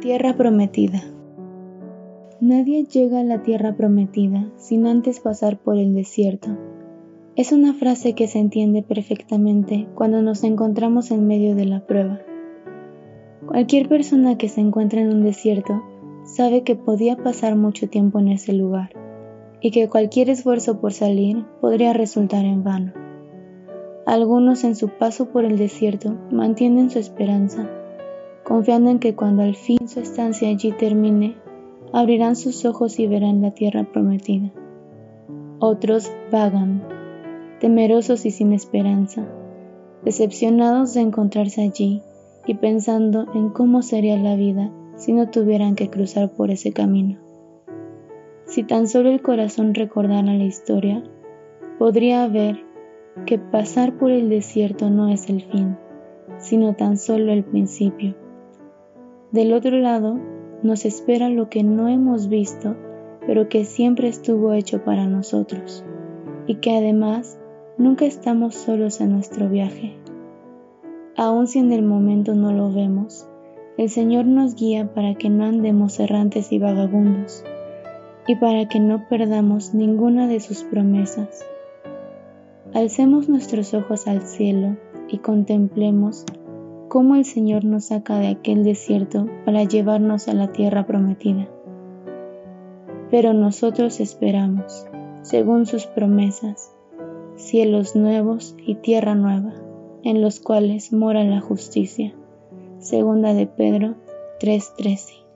Tierra prometida. Nadie llega a la tierra prometida sin antes pasar por el desierto. Es una frase que se entiende perfectamente cuando nos encontramos en medio de la prueba. Cualquier persona que se encuentra en un desierto sabe que podía pasar mucho tiempo en ese lugar y que cualquier esfuerzo por salir podría resultar en vano. Algunos en su paso por el desierto mantienen su esperanza confiando en que cuando al fin su estancia allí termine, abrirán sus ojos y verán la tierra prometida. Otros vagan, temerosos y sin esperanza, decepcionados de encontrarse allí y pensando en cómo sería la vida si no tuvieran que cruzar por ese camino. Si tan solo el corazón recordara la historia, podría ver que pasar por el desierto no es el fin, sino tan solo el principio. Del otro lado, nos espera lo que no hemos visto, pero que siempre estuvo hecho para nosotros, y que además nunca estamos solos en nuestro viaje. Aun si en el momento no lo vemos, el Señor nos guía para que no andemos errantes y vagabundos, y para que no perdamos ninguna de sus promesas. Alcemos nuestros ojos al cielo y contemplemos cómo el Señor nos saca de aquel desierto para llevarnos a la tierra prometida. Pero nosotros esperamos, según sus promesas, cielos nuevos y tierra nueva, en los cuales mora la justicia. Segunda de Pedro 3:13